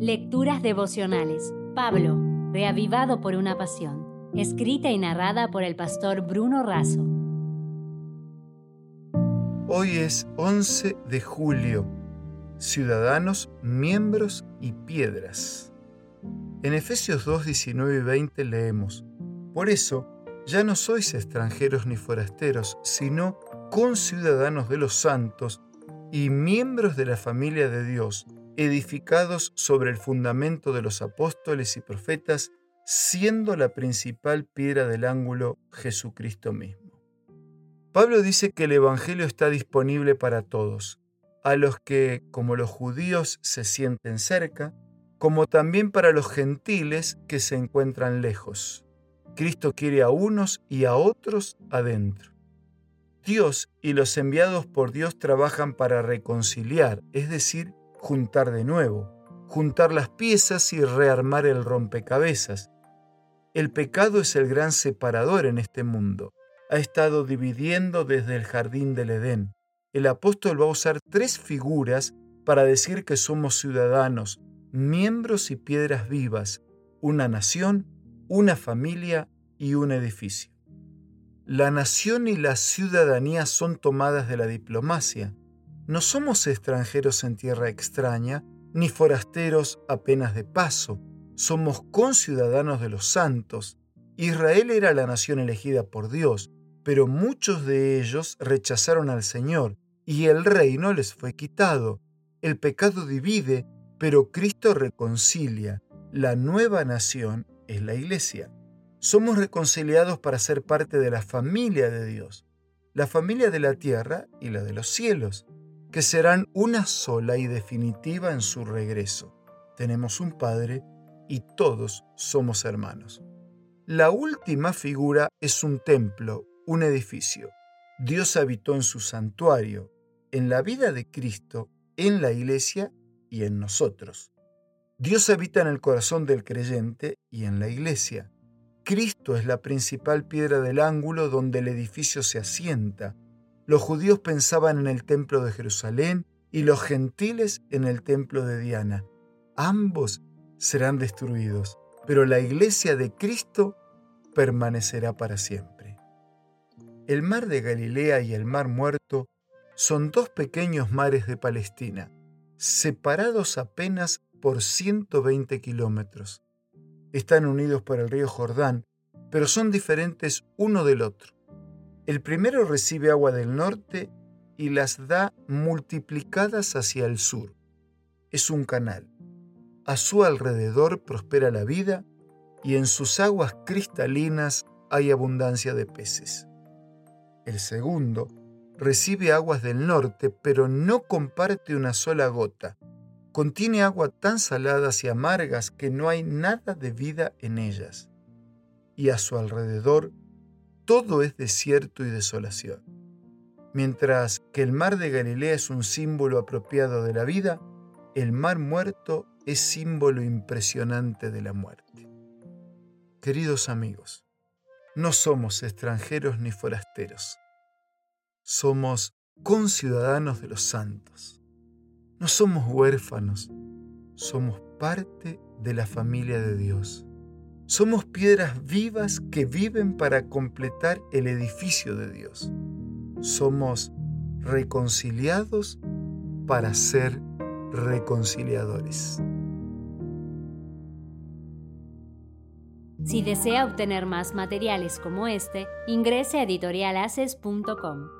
Lecturas devocionales. Pablo, reavivado por una pasión. Escrita y narrada por el pastor Bruno Razo. Hoy es 11 de julio. Ciudadanos, miembros y piedras. En Efesios 2, 19 y 20 leemos, Por eso, ya no sois extranjeros ni forasteros, sino conciudadanos de los santos y miembros de la familia de Dios, edificados sobre el fundamento de los apóstoles y profetas, siendo la principal piedra del ángulo Jesucristo mismo. Pablo dice que el Evangelio está disponible para todos, a los que, como los judíos, se sienten cerca, como también para los gentiles que se encuentran lejos. Cristo quiere a unos y a otros adentro. Dios y los enviados por Dios trabajan para reconciliar, es decir, juntar de nuevo, juntar las piezas y rearmar el rompecabezas. El pecado es el gran separador en este mundo. Ha estado dividiendo desde el jardín del Edén. El apóstol va a usar tres figuras para decir que somos ciudadanos, miembros y piedras vivas, una nación, una familia y un edificio. La nación y la ciudadanía son tomadas de la diplomacia. No somos extranjeros en tierra extraña, ni forasteros apenas de paso. Somos conciudadanos de los santos. Israel era la nación elegida por Dios, pero muchos de ellos rechazaron al Señor, y el reino les fue quitado. El pecado divide, pero Cristo reconcilia. La nueva nación es la iglesia somos reconciliados para ser parte de la familia de Dios, la familia de la tierra y la de los cielos, que serán una sola y definitiva en su regreso. Tenemos un Padre y todos somos hermanos. La última figura es un templo, un edificio. Dios habitó en su santuario, en la vida de Cristo, en la iglesia y en nosotros. Dios habita en el corazón del creyente y en la iglesia. Cristo es la principal piedra del ángulo donde el edificio se asienta. Los judíos pensaban en el templo de Jerusalén y los gentiles en el templo de Diana. Ambos serán destruidos, pero la iglesia de Cristo permanecerá para siempre. El mar de Galilea y el mar muerto son dos pequeños mares de Palestina, separados apenas por 120 kilómetros están unidos por el río Jordán, pero son diferentes uno del otro. El primero recibe agua del norte y las da multiplicadas hacia el sur. Es un canal. A su alrededor prospera la vida y en sus aguas cristalinas hay abundancia de peces. El segundo recibe aguas del norte, pero no comparte una sola gota contiene agua tan saladas y amargas que no hay nada de vida en ellas, y a su alrededor todo es desierto y desolación. Mientras que el mar de Galilea es un símbolo apropiado de la vida, el mar muerto es símbolo impresionante de la muerte. Queridos amigos, no somos extranjeros ni forasteros, somos conciudadanos de los santos no somos huérfanos, somos parte de la familia de Dios. Somos piedras vivas que viven para completar el edificio de Dios. Somos reconciliados para ser reconciliadores. Si desea obtener más materiales como este, ingrese a editorialaces.com.